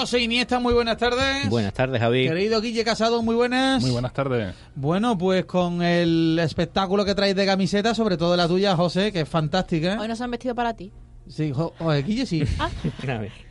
José Iniesta, muy buenas tardes. Buenas tardes, Javi. Querido Guille Casado, muy buenas. Muy buenas tardes. Bueno, pues con el espectáculo que traes de camiseta, sobre todo la tuya, José, que es fantástica. Hoy nos han vestido para ti. Sí, jo- oye, Guille sí. A ver.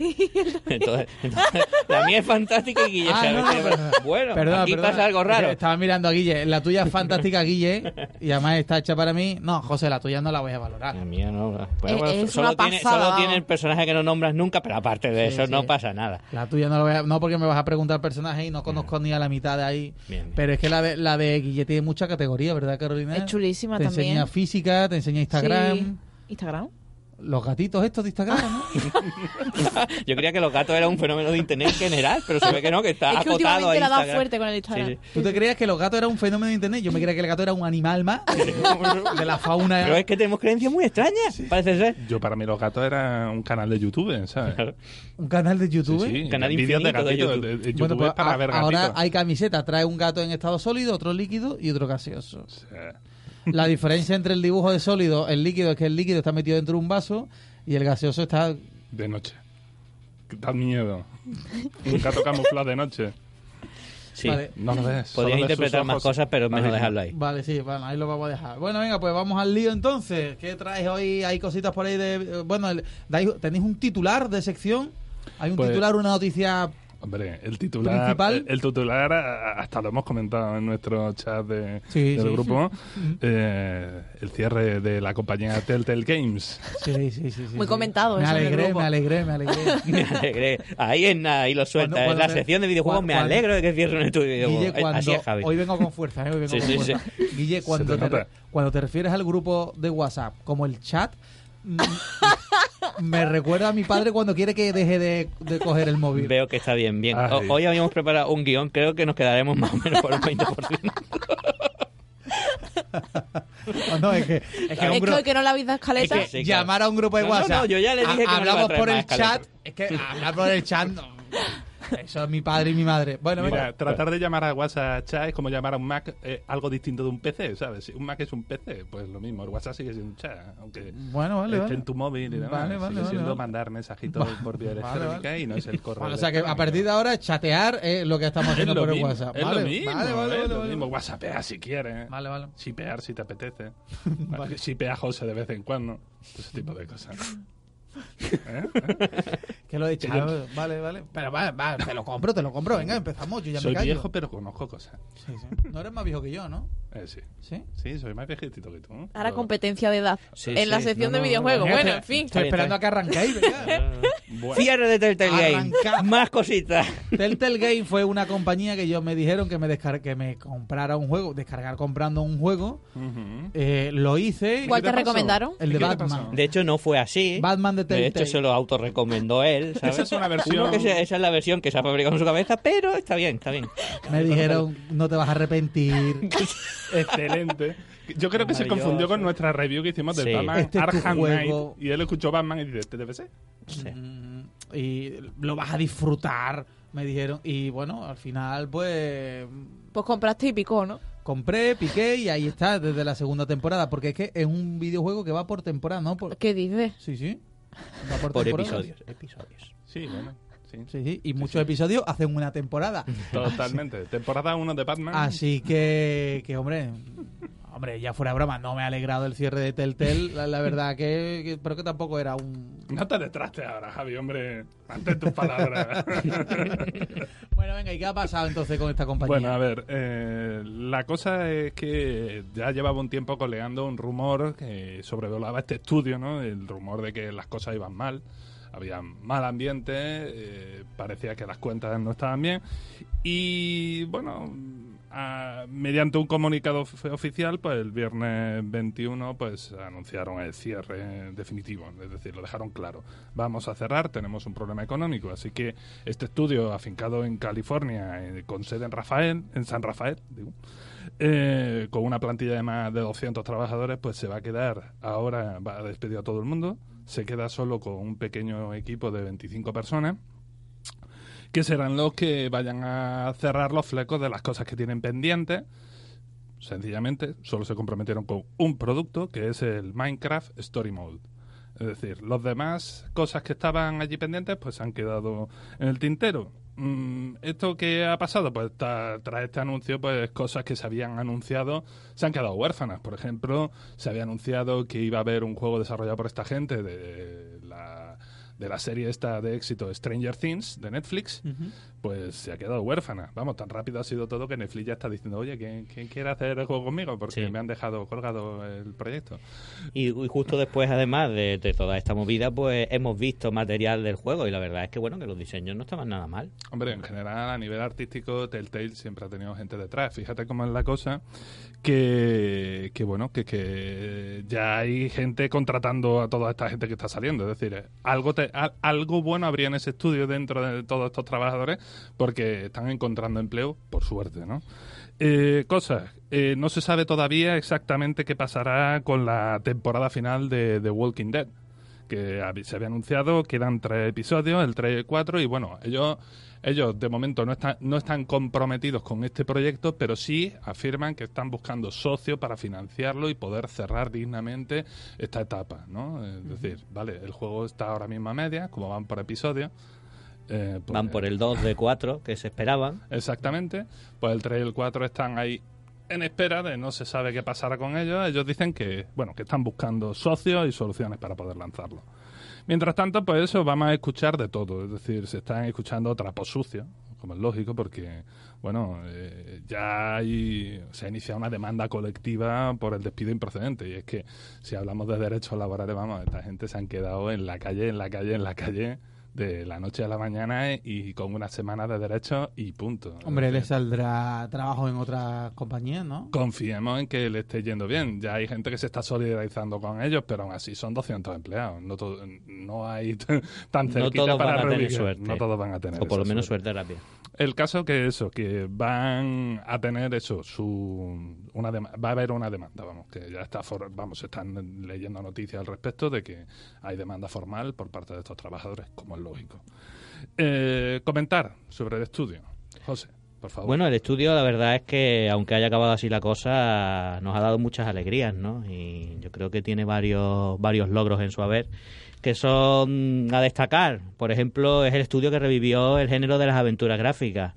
Entonces, entonces, la mía es fantástica y Guille Ah, sabe. no, no, perdona. bueno, Perdona, aquí perdona. pasa algo raro. Estaba mirando a Guille. La tuya es fantástica, Guille. Y además está hecha para mí. No, José, la tuya no la voy a valorar. La mía no. Bueno, Eh, bueno, es solo, una tiene, pasada, solo tiene el personaje que no nombras nunca, pero aparte de Sí, eso sí. no pasa nada. La tuya no la voy a... No, porque me vas a preguntar personaje y no conozco ni a la mitad de ahí. Bien, bien. Pero es que la de, la de Guille tiene mucha categoría, ¿verdad, Carolina? Es chulísima te también. enseña física, te enseña Instagram. Sí. Instagram. Los gatitos estos de Instagram, ¿no? Yo creía que los gatos era un fenómeno de internet en general, pero se ve que no, que está es que acotado a últimamente la Instagram. fuerte con el Instagram. Sí, sí. ¿Tú te creías que los gatos eran un fenómeno de internet? Yo me creía que el gato era un animal más de la fauna. Pero es que tenemos creencias muy extrañas, parece ser. Yo para mí los gatos era un canal de YouTube, ¿sabes? Claro. Un canal de YouTube. Sí, sí, Canal de infinito de. YouTube. de- de YouTube Bueno, pues es para a- ver ahora gatitos. hay camiseta, trae un gato en estado sólido, otro líquido y otro gaseoso. Sí. La diferencia entre el dibujo de sólido, el líquido, es que el líquido está metido dentro de un vaso y el gaseoso está... De noche. Da miedo. Un gato camuflado de noche. Sí. Vale. No lo ves. Podrías interpretar más cosas, pero mejor dejarlo ahí. Vale, sí, bueno, ahí lo vamos a dejar. Bueno, venga, pues vamos al lío entonces. ¿Qué traes hoy? Hay cositas por ahí de... eh, Bueno, el- ¿tenéis un titular de sección? ¿Hay un Pues- titular, una noticia Hombre, el titular, Principal. el, el titular hasta lo hemos comentado en nuestro chat de, Sí, del sí. grupo, eh, el cierre de la compañía Telltale Games. Sí, sí, sí. sí, Muy sí. comentado Me eso en el alegré, grupo. me alegré, me alegré. Me alegré. Ahí en nada, ahí lo suelta. Cuando- en la sección de videojuegos cuando- me alegro de que cierren el estudio de videojuegos. Guille, Eh, cuando, Así es, Javi. hoy vengo con fuerza, ¿eh? hoy vengo Sí, con sí, fuerza. Guille, cuando te te, cuando te refieres al grupo de WhatsApp como el chat, me recuerda a mi padre cuando quiere que deje de, de coger el móvil. Veo que está bien, bien. Ay. O- hoy habíamos preparado un guion, creo que nos quedaremos más o menos por el 20%. No, no, es que, es que un Es que no la habéis dado es escaleta. que Sí, claro. llamar a un grupo de No, no, WhatsApp. no, yo ya le dije a- que hablamos por el escaleta. chat. Es que hablar por el chat. no. Eso es mi padre y mi madre. Bueno, Mira, tratar de llamar a WhatsApp chat es como llamar a un Mac eh, algo distinto de un PC, ¿sabes? Si un Mac es un PC, pues lo mismo. El WhatsApp sigue siendo un chat, aunque Bueno, vale, esté vale. en tu móvil y demás. Vale, vale, sigue siendo mandar mensajitos por vía electrónica y no es el correo. O sea que a partir de ahora chatear es lo que estamos es haciendo por el WhatsApp. es lo mismo, vale, vale, es vale, lo vale. mismo. WhatsAppea si quieres. Vale, vale. Shipear si te apetece. A José de vez en cuando. Ese tipo de cosas. ¿Eh? Que lo he echado. Vale, vale. Pero vale, vale, te lo compro, te lo compro. Venga, empezamos. Yo ya Soy me callo. viejo, pero conozco cosas. Sí, sí. No eres más viejo que yo, ¿no? Eh, sí. Sí. Sí, soy más viejito que tú. Ahora competencia de edad. Sí, en la sección No, de no, videojuegos. Bueno, te- en fin. Estoy esperando a que arranquéis, venga. Bueno, Cierre de Telltale Game. Más cositas. Telltale Game fue una compañía que ellos me dijeron que me que me comprara un juego, descargar comprando un juego. Eh, lo hice. ¿Cuál ¿Qué te pasó? recomendaron? El de ¿Qué te Batman. De hecho, no fue así. Batman de hecho, se lo autorrecomendó él. ¿sabes? Esa es una versión- Uno que se- esa es la versión que se ha fabricado en su cabeza, pero está bien, está bien. Me dijeron, no te vas a arrepentir. Excelente. Yo creo que se confundió con nuestra review que hicimos de Sí. Batman Este Arkham. Knight. Y él escuchó Batman y dice, ¿este debe ser? Sí. Mm, y lo vas a disfrutar, me dijeron. Y bueno, al final, pues Pues compraste y picó, ¿no? compré, piqué y ahí está desde la segunda temporada. Porque es que es un videojuego que va por temporada, ¿no? Por... ¿Qué dices? Sí, sí. Va por, episodios. Episodios. Sí, bueno. Sí, Sí, sí. Y muchos episodios hacen una temporada. totalmente. Temporada 1 de Batman. Así que, que hombre, hombre, ya fuera broma, no me ha alegrado el cierre de Telltale. La, la verdad que, que- pero que tampoco era un... No te detraste ahora, Javi, hombre. Ante tus palabras. Bueno, venga, ¿y qué ha pasado entonces con esta compañía? Bueno, a ver, eh, la cosa es que ya llevaba un tiempo coleando un rumor que sobrevolaba este estudio, ¿no? El rumor de que las cosas iban mal, había mal ambiente, eh, parecía que las cuentas no estaban bien y, bueno, a- mediante un comunicado oficial, pues el viernes 21, pues anunciaron el cierre definitivo, es decir, lo dejaron claro. Vamos a cerrar, tenemos un problema económico, así que este estudio afincado en California, eh, con sede en Rafael, en San Rafael, digo, eh, con una plantilla de más de 200 trabajadores, pues se va a quedar ahora, va a despedir a todo el mundo, se queda solo con un pequeño equipo de 25 personas que serán los que vayan a cerrar los flecos de las cosas que tienen pendientes. Sencillamente, solo se comprometieron con un producto que es el Minecraft Story Mode. Es decir, los demás cosas que estaban allí pendientes pues han quedado en el tintero. Mm, ¿Esto que ha pasado? Pues tras este anuncio, pues cosas que se habían anunciado se han quedado huérfanas. Por ejemplo, se había anunciado que iba a haber un juego desarrollado por esta gente de de la serie esta de éxito Stranger Things de Netflix, pues se ha quedado huérfana. Vamos, tan rápido ha sido todo que Netflix ya está diciendo, oye, ¿quién, quién quiere hacer el juego conmigo? Porque Sí. me han dejado colgado el proyecto. Y, y justo después, además de, de toda esta movida, pues hemos visto material del juego y la verdad es que, bueno, que los diseños no estaban nada mal. Hombre, en general, a nivel artístico, Telltale siempre ha tenido gente detrás. Fíjate cómo es la cosa, que, que bueno, que, que ya hay gente contratando a toda esta gente que está saliendo. Es decir, eh, algo, te- al- algo bueno habría en ese estudio dentro de todos estos trabajadores, porque están encontrando empleo, por suerte, ¿no? Eh, cosas. Eh, no se sabe todavía exactamente qué pasará con la temporada final de The Walking Dead que se había anunciado, quedan tres episodios, el 3 y el 4, y bueno, ellos, ellos de momento no están, no están comprometidos con este proyecto, pero sí afirman que están buscando socios para financiarlo y poder cerrar dignamente esta etapa, ¿no? Es decir, vale, el juego está ahora mismo a media, como van por episodios. eh, pues- Van por el 2 de 4 que se esperaban. Exactamente. Pues el 3 y el 4 están ahí en espera de no se sabe qué pasará con ellos. Ellos dicen que, bueno, que están buscando socios y soluciones para poder lanzarlo. Mientras tanto, pues eso, vamos a escuchar de todo. Es decir, se están escuchando trapos sucios, como es lógico, porque, bueno, eh, ya hay, se ha iniciado una demanda colectiva por el despido improcedente. Y es que, si hablamos de derechos laborales, vamos, esta gente se han quedado en la calle, en la calle, en la calle de la noche a la mañana y con una semana de derechos y punto. Hombre, le saldrá trabajo en otras compañías, ¿no? Confiemos en que le esté yendo bien. Ya hay gente que se está solidarizando con ellos, pero aún así son 200 empleados. No, to- no hay tan No cerquita todos para van a tener reubicar. suerte. No todos van a tener O por lo menos suerte. suerte rápida. El caso que eso, que van a tener eso, su una va a haber una demanda, vamos, que ya está, for- vamos, se están leyendo noticias al respecto de que hay demanda formal por parte de estos trabajadores, como lógico. Eh, comentar sobre el estudio, José, por favor. Bueno, el estudio, la verdad es que, aunque haya acabado así la cosa, nos ha dado muchas alegrías, ¿no? Y yo creo que tiene varios, varios logros en su haber que son a destacar. Por ejemplo, es el estudio que revivió el género de las aventuras gráficas.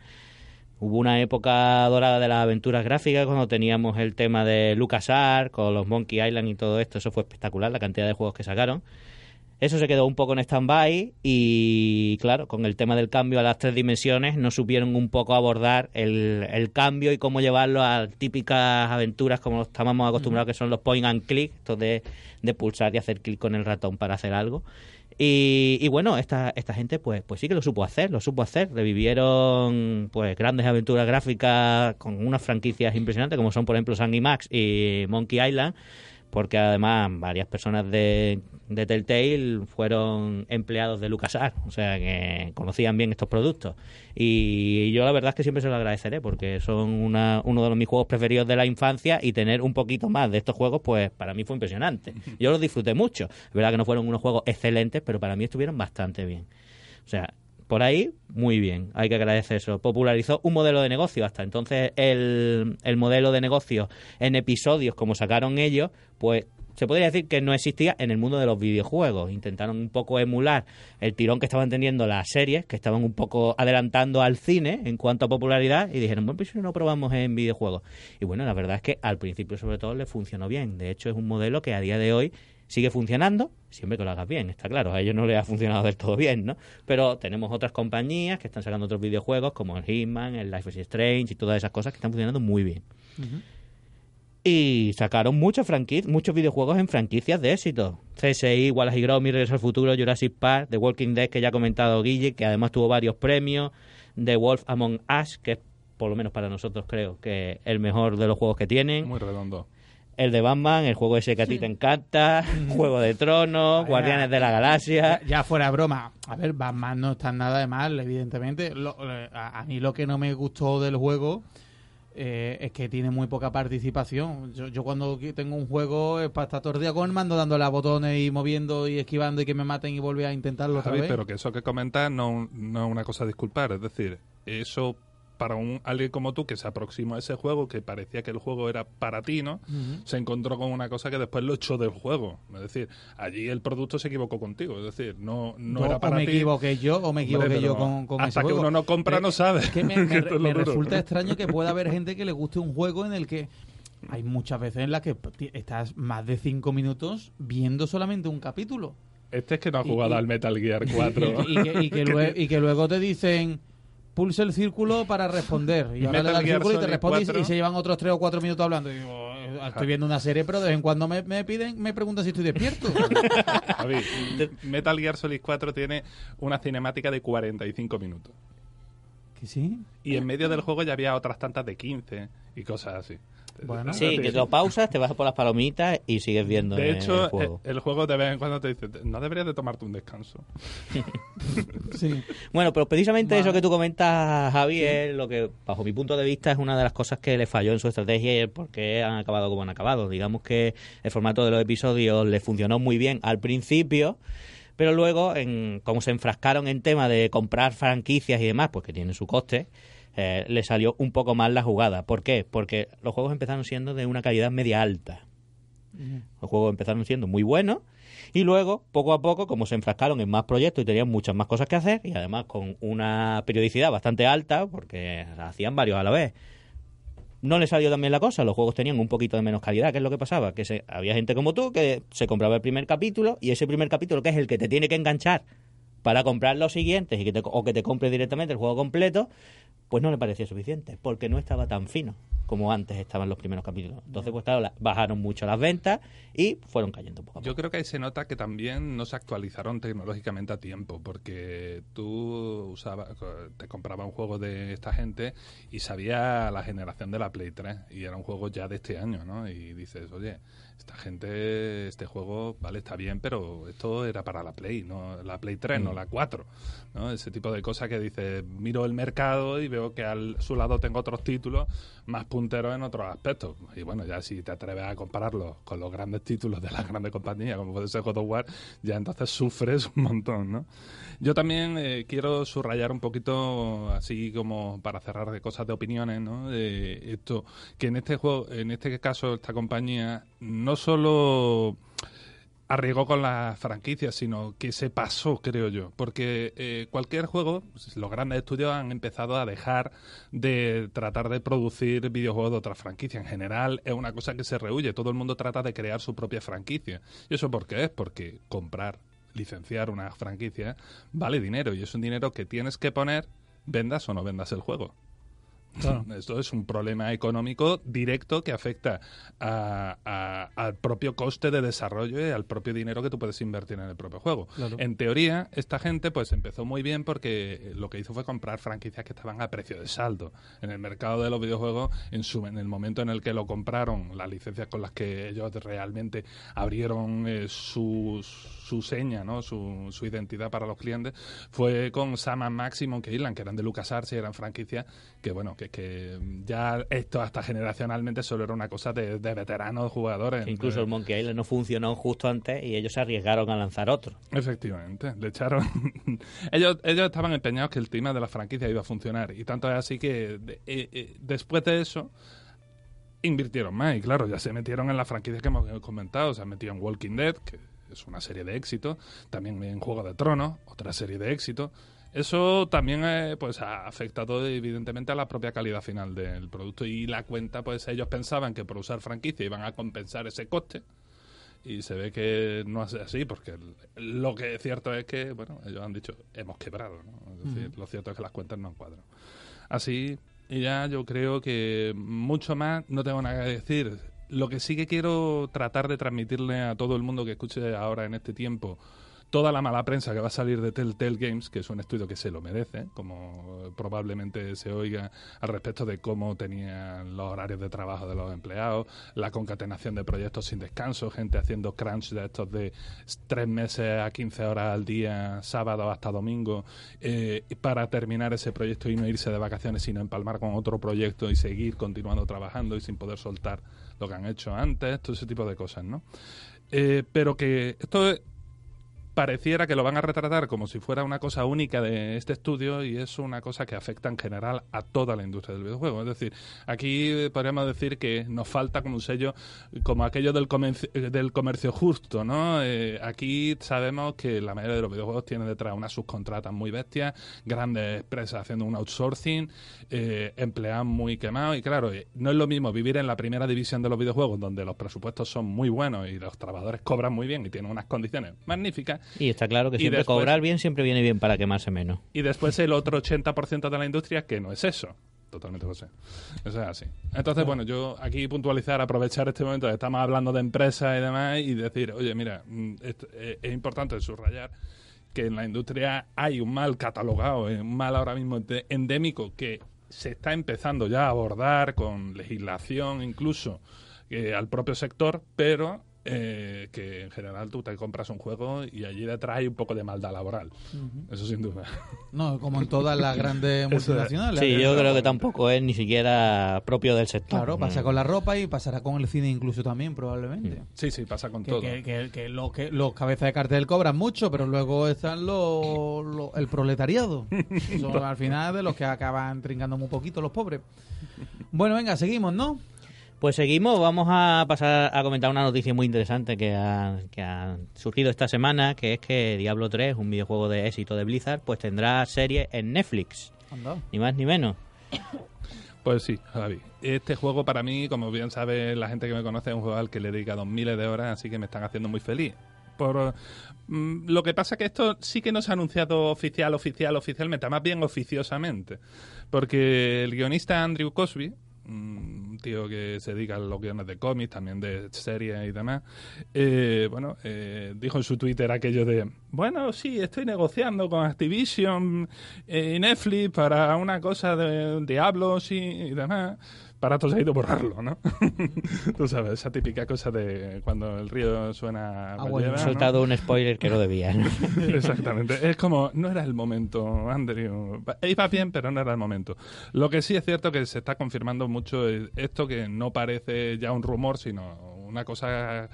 Hubo una época dorada de las aventuras gráficas cuando teníamos el tema de LucasArts con los Monkey Island y todo esto. Eso fue espectacular, la cantidad de juegos que sacaron. Eso se quedó un poco en stand-by y, claro, con el tema del cambio a las tres dimensiones no supieron un poco abordar el, el cambio y cómo llevarlo a típicas aventuras como estábamos acostumbrados, que son los point and click, esto de, de pulsar y hacer clic con el ratón para hacer algo. Y, y bueno, esta, esta gente pues, pues sí que lo supo hacer, lo supo hacer. Revivieron pues grandes aventuras gráficas con unas franquicias impresionantes como son por ejemplo Sandy Max y Monkey Island porque además varias personas de, de Telltale fueron empleados de LucasArts, o sea que conocían bien estos productos. Y yo la verdad es que siempre se lo agradeceré, porque son una, uno de los mis juegos preferidos de la infancia y tener un poquito más de estos juegos, pues para mí fue impresionante. Yo los disfruté mucho. Es verdad que no fueron unos juegos excelentes, pero para mí estuvieron bastante bien. O sea, por ahí, muy bien, hay que agradecer eso. Popularizó un modelo de negocio. Hasta entonces, el, el modelo de negocio en episodios, como sacaron ellos, pues se podría decir que no existía en el mundo de los videojuegos. Intentaron un poco emular el tirón que estaban teniendo las series, que estaban un poco adelantando al cine en cuanto a popularidad, y dijeron, bueno, pues si no probamos en videojuegos. Y bueno, la verdad es que al principio, sobre todo, le funcionó bien. De hecho, es un modelo que a día de hoy sigue funcionando, siempre que lo hagas bien, está claro, a ellos no les ha funcionado del todo bien, ¿no? Pero tenemos otras compañías que están sacando otros videojuegos como el Hitman, el Life is Strange y todas esas cosas que están funcionando muy bien. Y sacaron muchos muchos videojuegos en franquicias de éxito. CSI, Wallace y Gromit, Regreso al Futuro, Jurassic Park, The Walking Dead, que ya ha comentado Guille, que además tuvo varios premios, The Wolf Among Us, que es, por lo menos para nosotros creo, que el mejor de los juegos que tienen. Muy redondo. El de Batman, el juego ese que a ti te encanta, Juego de Tronos, Guardianes de la Galaxia. Ya, ya fuera broma. A ver, Batman no está nada de mal, evidentemente. Lo- eh, a, a mí lo que no me gustó del juego eh, es que tiene muy poca participación. Yo, yo cuando tengo un juego es para estar todo el día con el mando dándole a botones y moviendo y esquivando y que me maten y volver a intentarlo otra Javi, vez. pero que eso que comentas no, no es una cosa a disculpar. Es decir, eso para un alguien como tú que se aproximó a ese juego, que parecía que el juego era para ti, ¿no? Se encontró con una cosa que después lo echó del juego. Es decir, allí el producto se equivocó contigo. Es decir, no, no era para o me ti. equivoqué yo o me Hombre, equivoqué yo con, con hasta ese que juego. uno no compra, no sabe. Es que me, Que resulta extraño que pueda haber gente que le guste un juego en el que hay muchas veces en las que ti- estás más de cinco minutos viendo solamente un capítulo. Este es que no ha jugado y- al Metal Gear 4. Y, y que, y que lue- y que luego te dicen pulsa el círculo para responder y ahora le al Gear círculo y te responde y- 4. y se llevan otros tres o cuatro minutos hablando y digo, eh, estoy viendo una serie pero de vez en cuando me, me piden me preguntan si estoy despierto Javi, Metal Gear Solid 4 tiene una cinemática de 45 minutos. que sí Y en medio del juego ya había otras tantas de 15 y cosas así. Bueno. Sí, que lo pausas, te vas por las palomitas y sigues viendo De el hecho, juego. eh, el juego de vez en cuando te dice, no deberías de tomarte un descanso. sí Bueno, pero precisamente Vale. eso que tú comentas, Javi, es lo que, bajo mi punto de vista, es una de las cosas que le falló en su estrategia y el por qué han acabado como han acabado. Digamos que el formato de los episodios le funcionó muy bien al principio, pero luego, en, como se enfrascaron en tema de comprar franquicias y demás, pues que tienen su coste, eh, le salió un poco mal la jugada. ¿Por qué? Porque los juegos empezaron siendo de una calidad media alta. Los juegos empezaron siendo muy buenos y luego, poco a poco, como se enfrascaron en más proyectos y tenían muchas más cosas que hacer y además con una periodicidad bastante alta, porque hacían varios a la vez, no le salió también la cosa. Los juegos tenían un poquito de menos calidad. ¿Qué es lo que pasaba? Que se, había gente como tú que se compraba el primer capítulo y ese primer capítulo, que es el que te tiene que enganchar para comprar los siguientes y que te, o que te compre directamente el juego completo, pues no le parecía suficiente, porque no estaba tan fino como antes estaban los primeros capítulos. Entonces, pues claro, la- bajaron mucho las ventas y fueron cayendo poco a poco. Yo creo que ahí se nota que también no se actualizaron tecnológicamente a tiempo, porque tú usabas, te comprabas un juego de esta gente y sabía la generación de la Play 3 y era un juego ya de este año, ¿no? Y dices, oye, esta gente, este juego, vale, está bien, pero esto era para la Play, no la Play 3, no la 4, ¿no? Ese tipo de cosas que dices, miro el mercado y veo que al su lado tengo otros títulos más en otros aspectos. Y bueno, ya si te atreves a compararlos con los grandes títulos de las grandes compañías, como puede ser God of War, ya entonces sufres un montón, ¿no? Yo también eh, quiero subrayar un poquito, así como para cerrar de cosas de opiniones, ¿no? De esto, que en este juego, en este caso, esta compañía no solo arriesgó con las franquicias, sino que se pasó, creo yo. Porque eh, cualquier juego, pues, los grandes estudios han empezado a dejar de tratar de producir videojuegos de otras franquicias. En general es una cosa que se rehuye. Todo el mundo trata de crear su propia franquicia. ¿Y eso por qué es? Porque comprar, licenciar una franquicia vale dinero y es un dinero que tienes que poner, vendas o no vendas el juego. Esto es un problema económico directo que afecta a- a- al propio coste de desarrollo y al propio dinero que tú puedes invertir en el propio juego. Claro. En teoría, esta gente pues empezó muy bien porque lo que hizo fue comprar franquicias que estaban a precio de saldo. En el mercado de los videojuegos, en, su, en el momento en el que lo compraron, las licencias con las que ellos realmente abrieron eh, su, su seña, ¿no? su, su identidad para los clientes, fue con Sam and Max y Monkey Island, que eran de LucasArts y eran franquicias que, bueno, que, que ya esto hasta generacionalmente solo era una cosa de, de veteranos jugadores. Que incluso el Monkey Island no funcionó justo antes y ellos se arriesgaron a lanzar otro. Efectivamente, le echaron. ellos, ellos estaban empeñados que el tema de la franquicia iba a funcionar. Y tanto es así que de- eh, eh, después de eso invirtieron más. Y claro, ya se metieron en la franquicia que hemos comentado. Se han metido en Walking Dead, que es una serie de éxito. También en Juego de Tronos, otra serie de éxito. Eso también eh, pues ha afectado evidentemente a la propia calidad final del producto. Y la cuenta pues ellos pensaban que por usar franquicia iban a compensar ese coste. Y se ve que no es así porque lo que es cierto es que bueno ellos han dicho hemos quebrado ¿no? es decir lo cierto es que las cuentas no encuadran así y ya yo creo que mucho más no tengo nada que decir. Lo que sí que quiero tratar de transmitirle a todo el mundo que escuche ahora en este tiempo toda la mala prensa que va a salir de Telltale Games, que es un estudio que se lo merece, como probablemente se oiga al respecto de cómo tenían los horarios de trabajo de los empleados, la concatenación de proyectos sin descanso, gente haciendo crunch de estos de tres meses a 15 horas al día, sábado hasta domingo, eh, para terminar ese proyecto y no irse de vacaciones, sino empalmar con otro proyecto y seguir continuando trabajando y sin poder soltar lo que han hecho antes, todo ese tipo de cosas, ¿no? Eh, pero que esto es- pareciera que lo van a retratar como si fuera una cosa única de este estudio y es una cosa que afecta en general a toda la industria del videojuego. Es decir, aquí eh, podríamos decir que nos falta como un sello, como aquello del comercio, del comercio justo, ¿no? Eh, aquí sabemos que la mayoría de los videojuegos tiene detrás unas subcontratas muy bestias, grandes empresas haciendo un outsourcing, eh, empleados muy quemados y claro, eh, no es lo mismo vivir en la primera división de los videojuegos donde los presupuestos son muy buenos y los trabajadores cobran muy bien y tienen unas condiciones magníficas Y está claro que siempre después- cobrar bien siempre viene bien para quemarse menos. y después el otro 80% de la industria que no es eso. Totalmente, José. Eso es así. Entonces, bueno, yo aquí puntualizar, aprovechar este momento que estamos hablando de empresas y demás y decir, oye, mira, mm, eh, es importante subrayar que en la industria hay un mal catalogado, eh, un mal ahora mismo endémico que se está empezando ya a abordar con legislación incluso eh, al propio sector, pero eh, que en general tú te compras un juego y allí detrás hay un poco de maldad laboral. Eso sin duda. No, como en todas las grandes multinacionales. Sí, yo creo que tampoco es ni siquiera propio del sector. Claro, pasa Mm. con la ropa y pasará con el cine incluso también, probablemente. Sí, sí, pasa con Que, todo. que, que, que los, que los cabezas de cartel cobran mucho, pero luego están los, los- el proletariado. Son al final de los que acaban trincando muy poquito los pobres. Bueno, venga, seguimos, ¿no? Pues seguimos, vamos a pasar a comentar una noticia muy interesante que ha, que ha surgido esta semana, que es que Diablo 3, un videojuego de éxito de Blizzard, pues tendrá serie en Netflix, Anda. ni más ni menos. Pues sí, Javi. Este juego para mí, como bien sabe la gente que me conoce, es un juego al que le he dedicado miles de horas, así que me están haciendo muy feliz. Por, mm, lo que pasa que esto sí que no se ha anunciado oficial, oficial, oficialmente, más bien oficiosamente. Porque el guionista Andrew Cosby, un tío que se dedica a los guiones de cómics, también de series y demás, eh, bueno, eh, dijo en su Twitter aquello de, bueno, sí, estoy negociando con Activision eh, y Netflix para una cosa de Diablos y, y demás. Para todos ha ido borrarlo, ¿no? Tú sabes, esa típica cosa de cuando el río suena... Agua lleva, He ¿no? soltado un spoiler que no debía. ¿no? Exactamente. Es como, no era el momento, Andrew. Iba bien, pero no era el momento. Lo que sí es cierto que se está confirmando mucho es esto que no parece ya un rumor, sino una cosa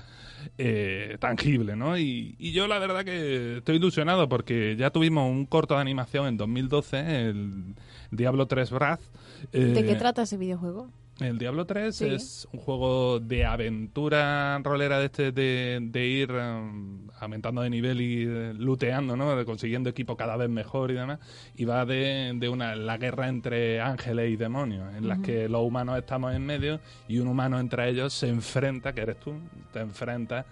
eh, tangible, ¿no? Y, y yo la verdad que estoy ilusionado porque ya tuvimos un corto de animación en 2012, el Diablo 3 Wrath. ¿De qué Eh, trata ese videojuego? El Diablo 3 Sí. es un juego de aventura rolera de este de, de ir um, aumentando de nivel y eh, looteando, ¿no? De consiguiendo equipo cada vez mejor y demás. Y va de, de una la guerra entre ángeles y demonios, en las que los humanos estamos en medio y un humano entre ellos se enfrenta, que eres tú, te enfrentas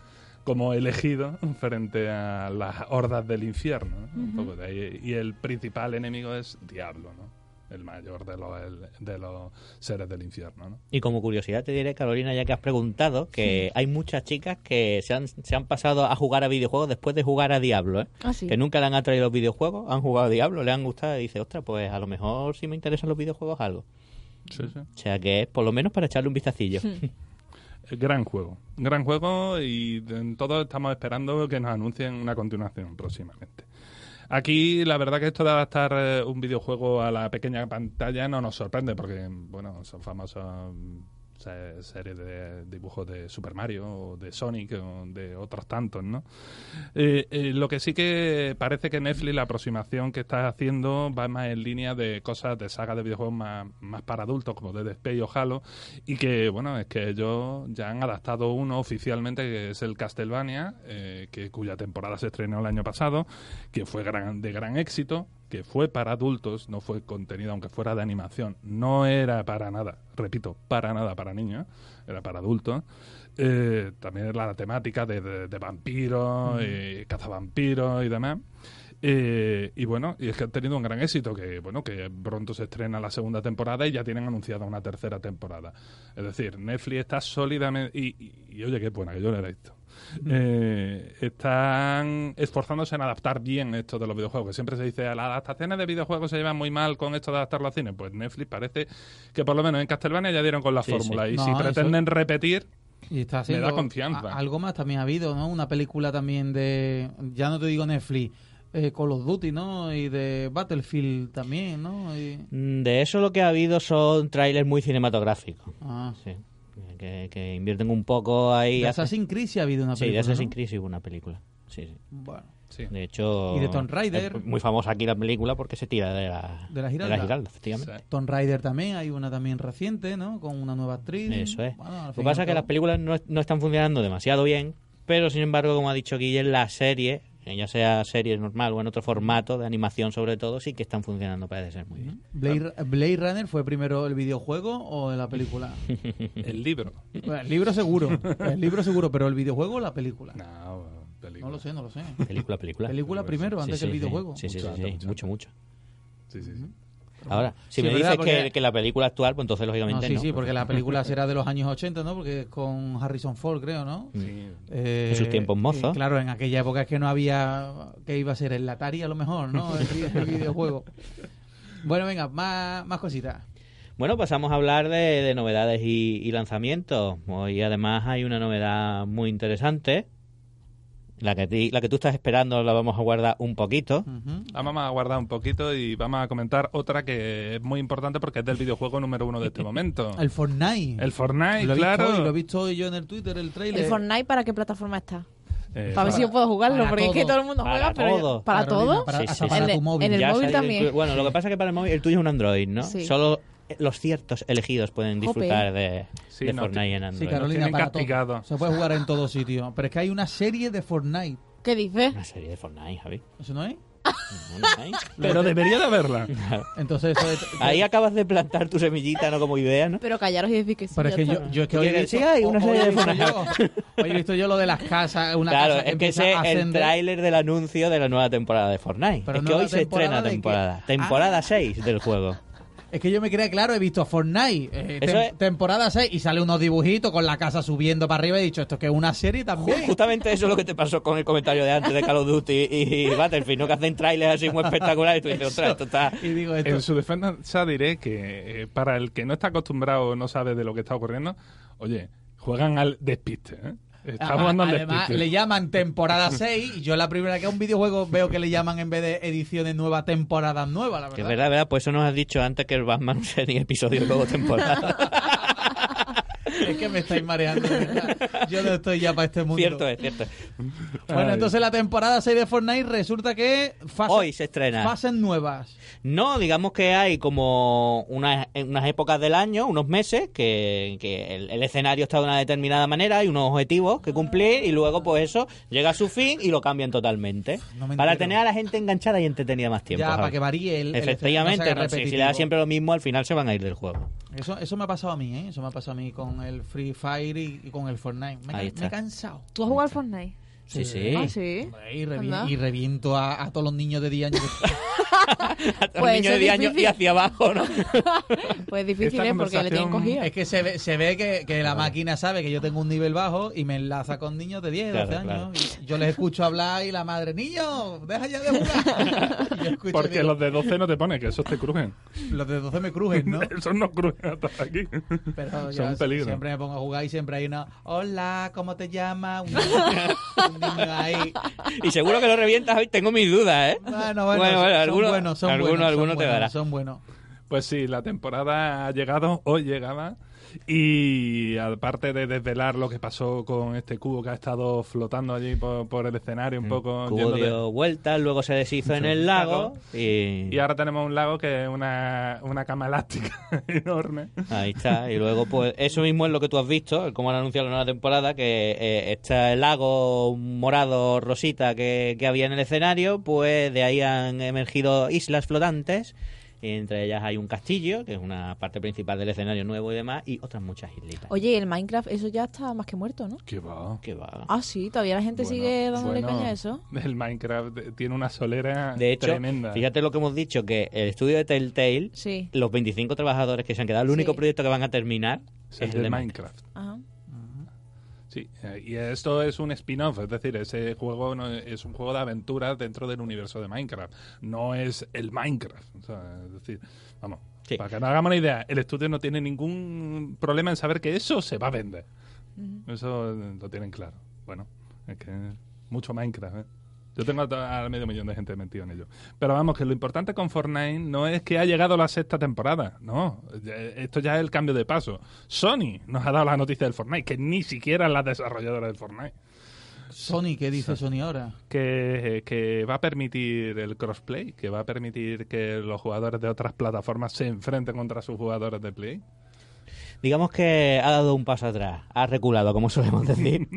como elegido frente a las hordas del infierno. ¿no? Un poco de ahí. Y el principal enemigo es Diablo, ¿no? El mayor de los, el- de los seres del infierno, ¿no? Y como curiosidad te diré, Carolina, ya que has preguntado, que hay muchas chicas que se han, se han pasado a jugar a videojuegos después de jugar a Diablo, ¿eh? Ah, sí. Que nunca le han atraído los videojuegos, han jugado a Diablo, le han gustado y dice, ostras, pues a lo mejor si me interesan los videojuegos algo. Sí, sí. O sea que es por lo menos para echarle un vistacillo. Eh, Gran juego. Gran juego y en todos estamos esperando que nos anuncien una continuación próximamente. Aquí la verdad que esto de adaptar eh, un videojuego a la pequeña pantalla no nos sorprende porque, bueno, son famosas se- series de dibujos de Super Mario o de Sonic o de otros tantos, ¿no? Eh, eh, lo que sí que parece que Netflix la aproximación que está haciendo va más en línea de cosas de sagas de videojuegos más, más para adultos como Dead Space o Halo y que bueno es que ellos ya han adaptado uno oficialmente que es el Castlevania eh, que cuya temporada se estrenó el año pasado que fue gran, de gran éxito que fue para adultos no fue contenido aunque fuera de animación no era para nada repito para nada para niños era para adultos eh, también la temática de, de- de vampiros, cazavampiros y demás. Eh, y bueno, y es que han tenido un gran éxito, que bueno, que pronto se estrena la segunda temporada y ya tienen anunciada una tercera temporada. Es decir, Netflix está sólidamente... Y, y- y oye, qué buena, que yo lo he visto. Eh, están esforzándose en adaptar bien esto de los videojuegos. Que siempre se dice, las adaptaciones de videojuegos se llevan muy mal con esto de adaptarlo a cine. Pues Netflix parece que por lo menos en Castlevania ya dieron con la Sí, fórmula. sí. Y No, si eso- pretenden repetir, Y está Me da confianza. algo más también ha habido, ¿no? Una película también de, ya no te digo Netflix, eh, Call of Duty, ¿no? Y de Battlefield también, ¿no? Y- Mm, De eso lo que ha habido son trailers muy cinematográficos. ah. Sí. Que, que invierten un poco ahí. De Assassin's Creed sí ha habido una Sí, de película, Assassin's ¿no? Creed sí hubo una película. Sí, sí. Bueno. Sí. De hecho, Y de Tomb Raider. muy famosa aquí la película porque se tira de la, De la Giralda. efectivamente. Sí. Tomb Raider también, hay una también reciente, ¿no? Con una nueva actriz. Eso es. Bueno, Lo que pasa es que las películas no, no están funcionando demasiado bien, pero sin embargo, como ha dicho Guillermo, la serie, ya sea serie normal o en otro formato, de animación sobre todo, sí que están funcionando, parece ser muy bien. Blade, Blade Runner fue primero el videojuego o la película? El libro. Bueno, el libro seguro, el libro seguro, pero el videojuego o la película. No, película. No lo sé, no lo sé. Película, película. Película primero, Sí, antes sí, que el sí. videojuego. Sí, sí, sí, Mucho sí, mucho mucho, mucho. Sí, sí, sí. Ahora, si Sí, me es dices verdad, que, porque- que la película actual, pues entonces No, lógicamente sí, no. sí, porque la película será de los años 80, ¿no? Porque es con Harrison Ford, creo, ¿no? Sí. Eh, En sus tiempos mozos. claro, en aquella época es que no había que iba a ser el Atari a lo mejor, ¿no? El, el videojuego. Bueno, venga, más, más cositas. Bueno, pasamos a hablar de, de novedades y, y lanzamientos. Hoy además hay una novedad muy interesante. La que, ti- la que tú estás esperando la vamos a guardar un poquito. Ah, Vamos a guardar un poquito y vamos a comentar otra que es muy importante porque es del videojuego número uno de este momento. El Fortnite. El Fortnite, lo he claro. Visto hoy, lo he visto hoy yo en el Twitter, el trailer. ¿El Fortnite para qué plataforma está? Eh, Para ver si yo puedo jugarlo, para porque es que todo. el mundo Para juega, pero yo- todo. ¿Para Carolina, todo? Para, Sí, para En el- tu móvil. en el Ya móvil también. Bueno, lo que pasa es que para el móvil el tuyo es un Android, ¿no? Sí. Solo los ciertos elegidos pueden Jope. disfrutar de, Sí, de no, Fortnite en Android. Sí, Carolina, para todo. Se puede jugar en todo sitio. Pero es que hay una serie de Fortnite. ¿Qué dices? Una serie de Fortnite, Javi. ¿Eso no es? No, no hay. Pero debería de haberla. Entonces, eso es- Ahí acabas de plantar tu semillita, no como idea, ¿no? Pero callaros y decir que sí. Pero es que yo, yo es que hoy he ¿Quieres visto, sí hay una serie de yo, hoy he visto yo lo de las casas, una Claro, casa que es que ese es el tráiler del anuncio de la nueva temporada de Fortnite. Pero es que hoy se temporada estrena de qué? temporada. Temporada Ah. 6 del juego. Es que yo me creía claro, he visto Fortnite, eh, Eso tem- es- temporada 6, y sale unos dibujitos con la casa subiendo para arriba y he dicho, esto que es una serie también. Justamente eso es lo que te pasó con el comentario de antes de Call of Duty y, y Battlefield, ¿no? Que hacen trailers así muy espectaculares y tú dices, ostras, esto está... Y digo esto. En su defensa diré que eh, para el que no está acostumbrado o no sabe de lo que está ocurriendo, oye, juegan al despiste. ¿eh? Está Además, le llaman temporada 6 y yo la primera que a un videojuego veo que le llaman en vez de ediciones nuevas, temporadas nuevas, la Que verdad. es verdad, verdad, pues eso nos has dicho antes que el Batman no sea ni episodio luego temporada. Es que me estáis mareando. verdad. Yo no estoy ya para este mundo. cierto es, cierto es. Bueno, entonces la temporada 6 de Fortnite resulta que fase- Hoy se estrena. fases nuevas. No, digamos que hay como unas, unas épocas del año, unos meses, que, que el, el escenario está de una determinada manera, hay unos objetivos que cumplir y luego pues eso llega a su fin y lo cambian totalmente. No para tener a la gente enganchada y entretenida más tiempo. ya, para que varíe el. el Efectivamente, no haga si, si le da siempre lo mismo, al final se van a ir del juego. Eso, eso me ha pasado a mí, ¿eh? Eso me ha pasado a mí con el Free Fire y, y con el Fortnite. Me, Ahí he- está. me he cansado. ¿Tú has jugado al Fortnite? Sí, sí. Ah, sí. Hombre, Y, revi- Anda. y reviento a, a todos los niños de 10 años. Un Pues niño eso de 10 es años y hacia abajo, ¿no? Pues es difícil, Esta ¿eh? Porque le tienen cogido. es que se ve, se ve que, que la máquina sabe que yo tengo un nivel bajo y me enlaza con niños de 10, 12 Claro, años. Y yo les escucho hablar y la madre, niño, deja ya de jugar. Yo Porque digo, los de 12 no te ponen, que esos te crujen. los de 12 me crujen, ¿no? Esos no crujen hasta aquí. Pero Son yo un peligro. siempre me pongo a jugar y siempre hay una, hola, ¿cómo te llamas? Un niño, un niño ahí. Y seguro que lo revientas, Javi, tengo mis dudas, ¿eh? Bueno, bueno, Bueno, bueno, son alguno- buenos, son alguno- buenos, alguno son te buenos, dará. Son buenos. Pues sí, la temporada ha llegado, hoy llegaba. Y aparte de desvelar lo que pasó con este cubo que ha estado flotando allí por, por el escenario un poco. Cubo dio vueltas, luego se deshizo en el lago y... Y ahora tenemos un lago que es una, una cama elástica enorme. Ahí está. Y luego, pues, eso mismo es lo que tú has visto, como han anunciado la nueva temporada, que eh, está el lago morado rosita que, que había en el escenario, pues de ahí han emergido islas flotantes. Entre ellas hay un castillo, que es una parte principal del escenario nuevo y demás, y otras muchas islitas. Oye, el Minecraft, eso ya está más que muerto, ¿no? ¿Qué va? Que va. Ah, sí, todavía la gente Bueno, sigue dándole bueno, caña a eso. El Minecraft tiene una solera De hecho, tremenda. fíjate lo que hemos dicho, que el estudio de Telltale, Sí. los 25 trabajadores que se han quedado, el único Sí. proyecto que van a terminar es es el el de de Minecraft. Ajá. Sí, eh, y esto es un spin-off, es decir, ese juego no- es un juego de aventuras dentro del universo de Minecraft, no es el Minecraft. o sea, es decir, vamos, Sí. para que nos hagamos una idea, el estudio no tiene ningún problema en saber que eso se va a vender. Eso lo tienen claro. Bueno, es que mucho Minecraft, ¿eh? Yo tengo a medio millón de gente metido en ello. Pero vamos, que lo importante con Fortnite no es que ha llegado la sexta temporada. No, esto ya es el cambio de paso. Sony nos ha dado la noticia del Fortnite, que ni siquiera es la desarrolladora del Fortnite. Sony, ¿qué dice Sony ahora? que, que va a permitir el crossplay, que va a permitir que los jugadores de otras plataformas se enfrenten contra sus jugadores de Play. Digamos que ha dado un paso atrás, ha reculado, como solemos decir.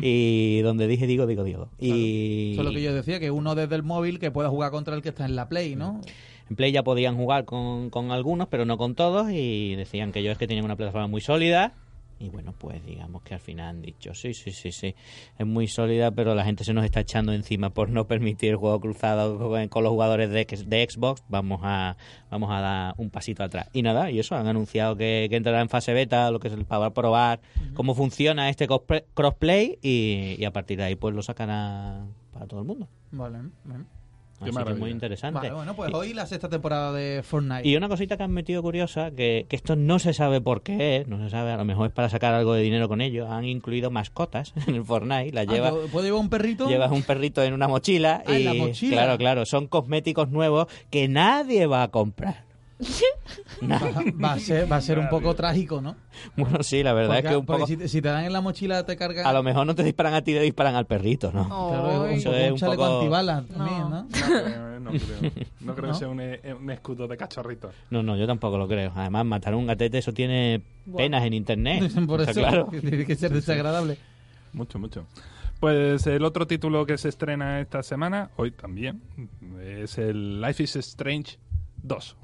y donde dije digo, digo, digo. Y Eso es lo que yo decía, que uno desde el móvil que pueda jugar contra el que está en la Play, ¿no? en Play ya podían jugar con, con algunos, pero no con todos. Y decían que ellos es que tenían una plataforma muy sólida. Y bueno, pues digamos que al final han dicho, sí, sí, sí, sí, es muy sólida, pero la gente se nos está echando encima por no permitir el juego cruzado con, los jugadores de, de Xbox. Vamos a, vamos a dar un pasito atrás. Y nada, y eso, han anunciado que, que entrará en fase beta, lo que es para probar cómo funciona este crossplay y, y a partir de ahí pues lo sacarán para todo el mundo. Vale, vale. Así que maravilla. muy interesante. Vale, bueno, pues hoy la sexta temporada de Fortnite. Y una cosita que han metido curiosa, que, que esto no se sabe por qué es, no se sabe, a lo mejor es para sacar algo de dinero con ello. Han incluido mascotas en el Fortnite, la Ah, lleva, ¿puedo- ¿Puedo llevar un perrito? llevas un perrito en una mochila Ah, en y la mochila. claro, claro, son cosméticos nuevos que nadie va a comprar. Va, va a ser, va a ser un poco trágico, ¿no? Bueno, sí, la verdad Porque, es que un poco si, te, si te dan en la mochila te cargan a lo mejor no te disparan a ti, le disparan al perrito, ¿no? claro, un, Ay. Eso poco es un chaleco poco- antibalas también, No. ¿no? No creo, ¿eh? no creo. No creo ¿No? que sea un, eh, un escudo de cachorrito. No, no, yo tampoco lo creo. Además, matar a un gatete, eso tiene penas en internet. Por eso claro. que tiene que ser desagradable. Mucho, mucho. Pues el otro título que se estrena esta semana, hoy también, es el Life is Strange 2.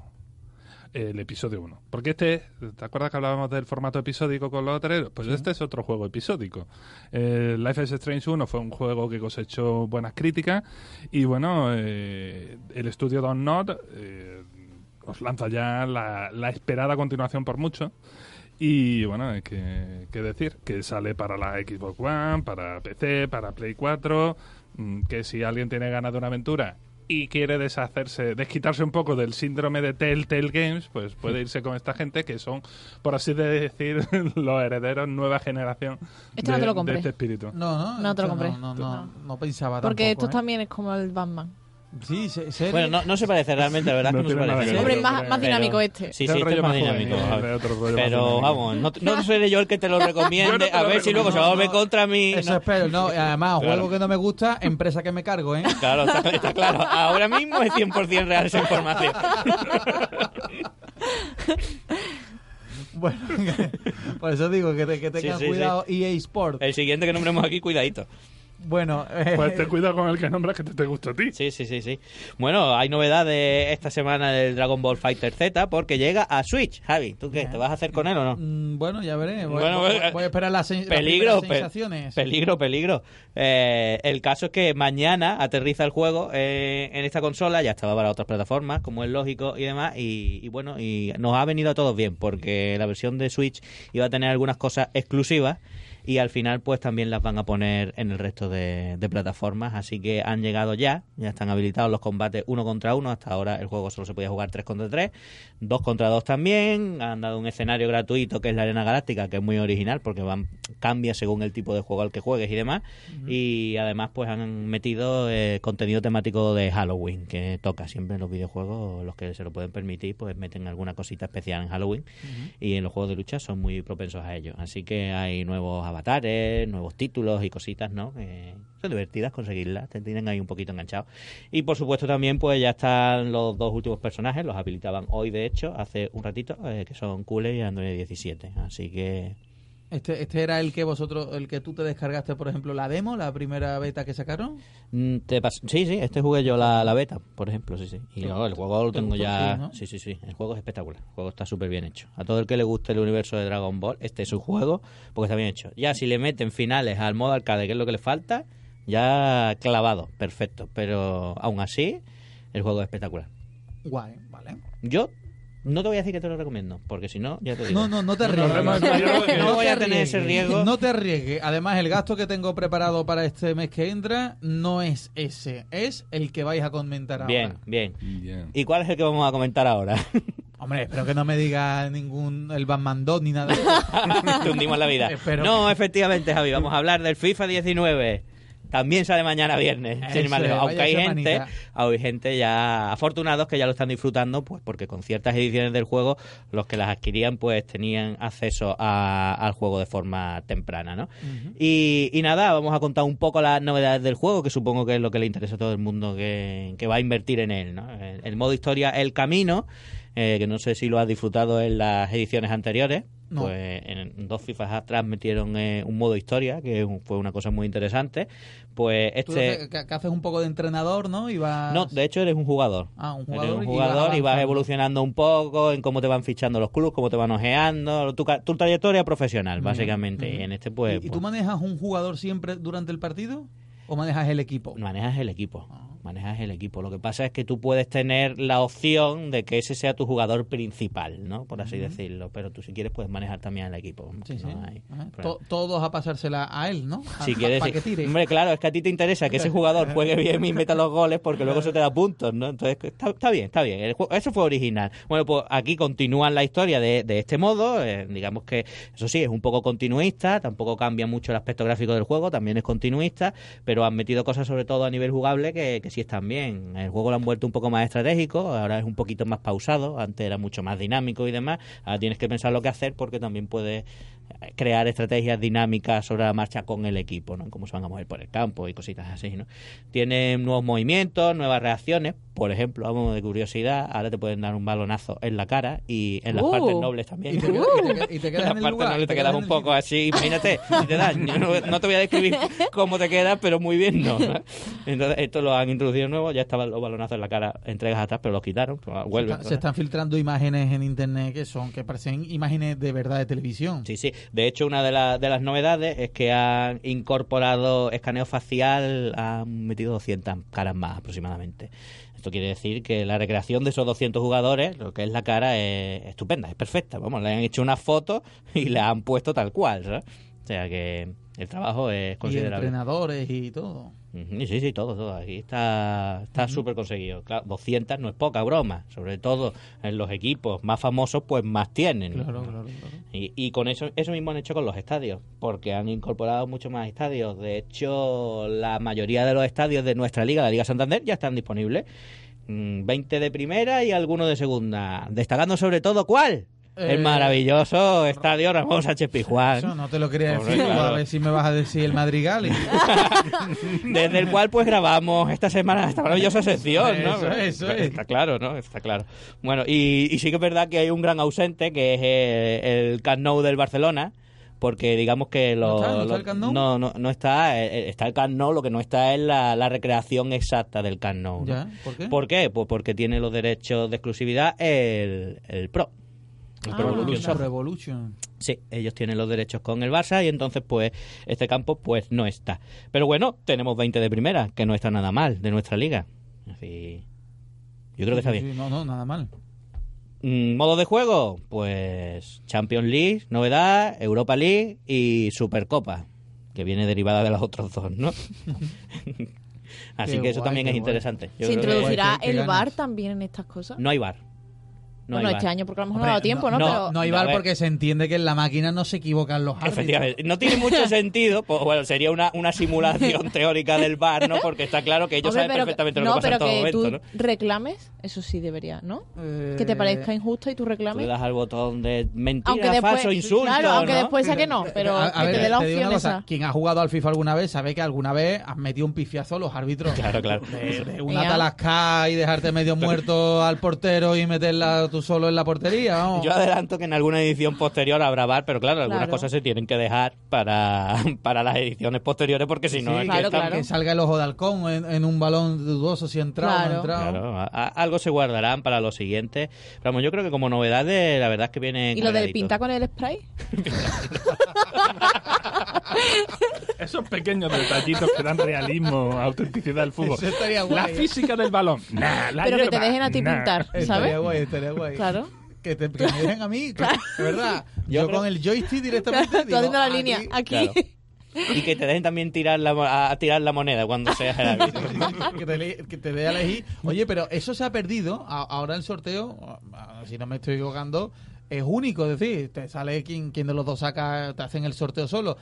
El episodio 1. Porque este, ¿te acuerdas que hablábamos del formato episódico con los otros? Pues este es otro juego episódico. Eh, Life is Strange 1 fue un juego que cosechó buenas críticas y bueno, eh, el estudio Don Not eh, os lanza ya la, la esperada continuación por mucho. Y bueno, hay que, que decir que sale para la Xbox One, para PC, para Play 4, mm, que si alguien tiene ganas de una aventura y quiere deshacerse, desquitarse un poco del síndrome de Telltale Games, pues puede irse con esta gente que son, por así decir, los herederos nueva generación Esto no de, te lo de compré. este espíritu. No, no. No te lo compré. No, no, no, no pensaba Porque tampoco, esto ¿eh? también es como el Batman. Sí, se-. Bueno, no, no se parece realmente, la verdad No es que no se parece. Hombre, Pero- más, más pero- dinámico este. Sí, sí, este es más dinámico. Pero dinámico. vamos, no, no seré yo el que te lo recomiende. no te a lo ver si luego se va a volver contra mí. Eso No. espero. No, y además, Claro. juego que no me gusta, empresa que me cargo, ¿eh? Claro, está, está claro. Ahora mismo es 100% real esa información. Bueno, por eso digo que, te- que tengan Sí, sí, cuidado EA Sport. El siguiente que nombremos aquí, cuidadito. Bueno, eh, Pues ten cuidado con el que nombras que te, te gusta a ti. Sí, sí, sí, sí. Bueno, hay novedades esta semana del Dragon Ball Fighter Z porque llega a Switch. Javi, ¿tú qué? ¿Te vas a hacer con él o no? mm, bueno, ya veré. Voy, Bueno, voy- eh, voy a esperar las, Peligro, pe- sensaciones. peligro, peligro. Eh, el caso es que mañana aterriza el juego eh, en esta consola, ya estaba para otras plataformas, como es lógico y demás, y, y bueno, y nos ha venido a todos bien, porque la versión de Switch iba a tener algunas cosas exclusivas y al final pues también las van a poner en el resto de, de plataformas, así que han llegado ya, ya están habilitados los combates uno contra uno, hasta ahora el juego solo se podía jugar tres contra tres, dos contra dos también, han dado un escenario gratuito que es la Arena Galáctica, que es muy original porque van cambia según el tipo de juego al que juegues y demás, y además pues han metido eh, contenido temático de Halloween, que toca siempre en los videojuegos, los que se lo pueden permitir pues meten alguna cosita especial en Halloween, y en los juegos de lucha son muy propensos a ello, así que hay nuevos avatares, nuevos títulos y cositas, ¿no? Que son divertidas conseguirlas, te tienen ahí un poquito enganchado. Y por supuesto también pues ya están los dos últimos personajes, los habilitaban hoy de hecho, hace un ratito, eh, que son Cooler y Android 17, así que... Este, este era el que vosotros, el que tú te descargaste, por ejemplo, la demo, la primera beta que sacaron. Mm, Te sí, sí, este jugué yo la, la beta, por ejemplo, sí, sí. Y ¿Te- no, el juego lo te tengo ya... Sí, sí, sí, el juego es espectacular, el juego está súper bien hecho. A todo el que le guste el universo de Dragon Ball, este es su juego, porque está bien hecho. Ya si le meten finales al modo arcade, que es lo que le falta, ya clavado, perfecto. Pero aún así, el juego es espectacular. Guay, vale. Yo no te voy a decir que te lo recomiendo, porque si no, ya te digo. No, no, no te arriesgues. no, no, yo no- no voy te a tener ese arriesgues. riesgo. No te arriesgues. Además, el gasto que tengo preparado para este mes que entra no es ese, es el que vais a comentar Bien, ahora. bien. Bien. ¿Y cuál es el que vamos a comentar ahora? Hombre, espero que no me diga ningún el Batman 2 ni nada. de eso. Te hundimos la vida. Espero No, efectivamente, Javi, vamos a hablar del FIFA 19. También sale mañana viernes. Eso sin lejos. Aunque hay gente, hay gente ya afortunados que ya lo están disfrutando, pues porque con ciertas ediciones del juego, los que las adquirían, pues tenían acceso a- al juego de forma temprana, ¿no? y, y nada, vamos a contar un poco las novedades del juego, que supongo que es lo que le interesa a todo el mundo que, que va a invertir en él, ¿no? El, el modo historia El Camino, eh, que no sé si lo has disfrutado en las ediciones anteriores. No. Pues en dos FIFAs atrás metieron eh, un modo historia, que fue una cosa muy interesante. Pues este... que, haces un poco de entrenador, ¿no? Y vas... No, de hecho eres un jugador. Ah, un Eres jugador un y jugador y vas evolucionando un poco en cómo te van fichando los clubes, cómo te van ojeando, tu, tu trayectoria profesional, básicamente. Y en este, pues, ¿Y, y tú pues, manejas un jugador siempre durante el partido? ¿O manejas el equipo? manejas el equipo. Ah. Manejas el equipo. Lo que pasa es que tú puedes tener la opción de que ese sea tu jugador principal, ¿no? Por así decirlo. Pero tú, si quieres, puedes manejar también el equipo. Sí, sí. No hay todos a pasársela a él, ¿no? A- Si quieres, que tire. Hombre, claro, es que a ti te interesa que ese jugador juegue bien y meta los goles porque luego se te da puntos, ¿no? Entonces, está, está bien, está bien. El eso fue original. Bueno, pues aquí continúan la historia de, de este modo. eh, digamos que, eso sí, es un poco continuista, tampoco cambia mucho el aspecto gráfico del juego, también es continuista, pero han metido cosas sobre todo a nivel jugable que, que están bien. El juego lo han vuelto un poco más estratégico, ahora es un poquito más pausado, antes era mucho más dinámico y demás. Ahora tienes que pensar lo que hacer porque también puedes crear estrategias dinámicas sobre la marcha con el equipo, ¿no? Cómo se van a mover por el campo y cositas así, ¿no? Tiene nuevos movimientos, nuevas reacciones. Por ejemplo, vamos de curiosidad, ahora te pueden dar un balonazo en la cara y en las Uh. partes nobles también. Y te, quedas- y te- y te En quedas las en partes nobles te quedas un poco así, imagínate, si te. Yo no, no te voy a describir cómo te quedas, pero muy bien no. ¿no? Entonces, esto lo han introducido nuevo, ya estaban los balonazos en la cara entregas atrás, pero los quitaron, pues, Se, vuelven. está- se están filtrando imágenes en internet que son que parecen imágenes de verdad de televisión. Sí, sí. De hecho, una de, la- de las novedades es que han incorporado escaneo facial, han metido 200 caras más aproximadamente. Esto quiere decir que la recreación de esos 200 jugadores, lo que es la cara, es estupenda, es perfecta. Vamos, le han hecho una foto y la han puesto tal cual, ¿sabes? O sea que el trabajo es y considerable. entrenadores y todo. Sí, sí, todo, todo. Aquí está está súper conseguido. Claro, 200 no es poca broma. Sobre todo en los equipos más famosos, pues más tienen. ¿no? Claro, claro. Y, y con eso eso mismo han hecho con los estadios, porque han incorporado mucho más estadios. De hecho, la mayoría de los estadios de nuestra liga, la Liga Santander, ya están disponibles. Mm, 20 de primera y algunos de segunda. Destacando sobre todo, ¿cuál? Eh, el maravilloso estadio Ramón Sánchez Eso Pizjuán, no te lo quería decir, claro. a ver si me vas a decir el Madrigal. y- desde el cual pues grabamos esta semana esta maravillosa sección, ¿no? Eso es, eso es. Está claro, ¿no? Está claro. Bueno, y, y sí que es verdad que hay un gran ausente, que es eh, el Camp Nou del Barcelona, porque digamos que ¿No lo, está? ¿No está el no, no, no está, eh, eh, está el Camp Nou, lo que no está es la, la recreación exacta del Camp Nou. ¿no? ¿Ya? ¿Por qué? ¿Por qué? Pues porque tiene los derechos de exclusividad el, el Pro. El Ah, Evolution. Sí, ellos tienen los derechos con el Barça y entonces pues este campo pues no está. Pero bueno, tenemos 20 de primera, que no está nada mal de nuestra liga. Así, yo creo que está Sí, bien. sí, no, no, nada mal. Mm, ¿Modo de juego? Pues Champions League, novedad, Europa League y Supercopa, que viene derivada de los otros dos, ¿no? Así Qué que eso guay, también es guay. interesante. Yo ¿Se creo introducirá el bar también en estas cosas? No hay bar. No bueno, hay este año porque a lo mejor no Hombre, ha dado tiempo, ¿no? no, Pero No hay A bar ver. porque se entiende que en la máquina no se equivocan los árbitros. Efectivamente. No tiene mucho sentido, pues bueno, sería una, una simulación teórica del bar, ¿no? Porque está claro que ellos Hombre, saben perfectamente que, lo no, que pasa pero en todo que momento, tú ¿no? reclames, eso sí debería, ¿no? Eh, Que te parezca injusto y tú Tú le reclames. das al botón de mentira, Aunque después, falso, insulto, claro, aunque ¿no? después sea que no, pero a, a que ver, te dé la te opción esa. Quien ha jugado al FIFA alguna vez sabe que alguna vez has metido un pifiazo a los árbitros. Claro, claro. De, de una talasca y dejarte medio muerto al portero y meterla tú solo en la portería. Vamos. Yo adelanto que en alguna edición posterior habrá bar, pero claro, algunas Claro. cosas se tienen que dejar para, para las ediciones posteriores porque si no Sí, es que claro, claro. Que salga el ojo de halcón en, en un balón dudoso si ha entrado o no ha Claro. entrado. Claro, a- a- algo se guardarán para los siguientes. Pero vamos, yo creo que como novedades, la verdad es que viene. ¿Y lo del pintar con el spray? Esos pequeños detallitos que dan realismo, autenticidad al fútbol. Eso estaría La guay, ¿eh? física del balón. Nah, la Pero que te dejen a ti nah. pintar, Estaría ¿sabes? guay, estaría guay. Claro. Que, te, que me dejen a mí, verdad. Yo Yo, creo- con el joystick directamente. Digo, haciendo la aquí- línea, aquí. Claro. Y que te dejen también tirar la, mo- a, a tirar la moneda cuando seas el árbitro. que, te, que te dé a elegir. Oye, pero eso se ha perdido. A- ahora el sorteo, si no me estoy equivocando, es único. Es decir, te sale quien, quien de los dos saca, te hacen el sorteo solo.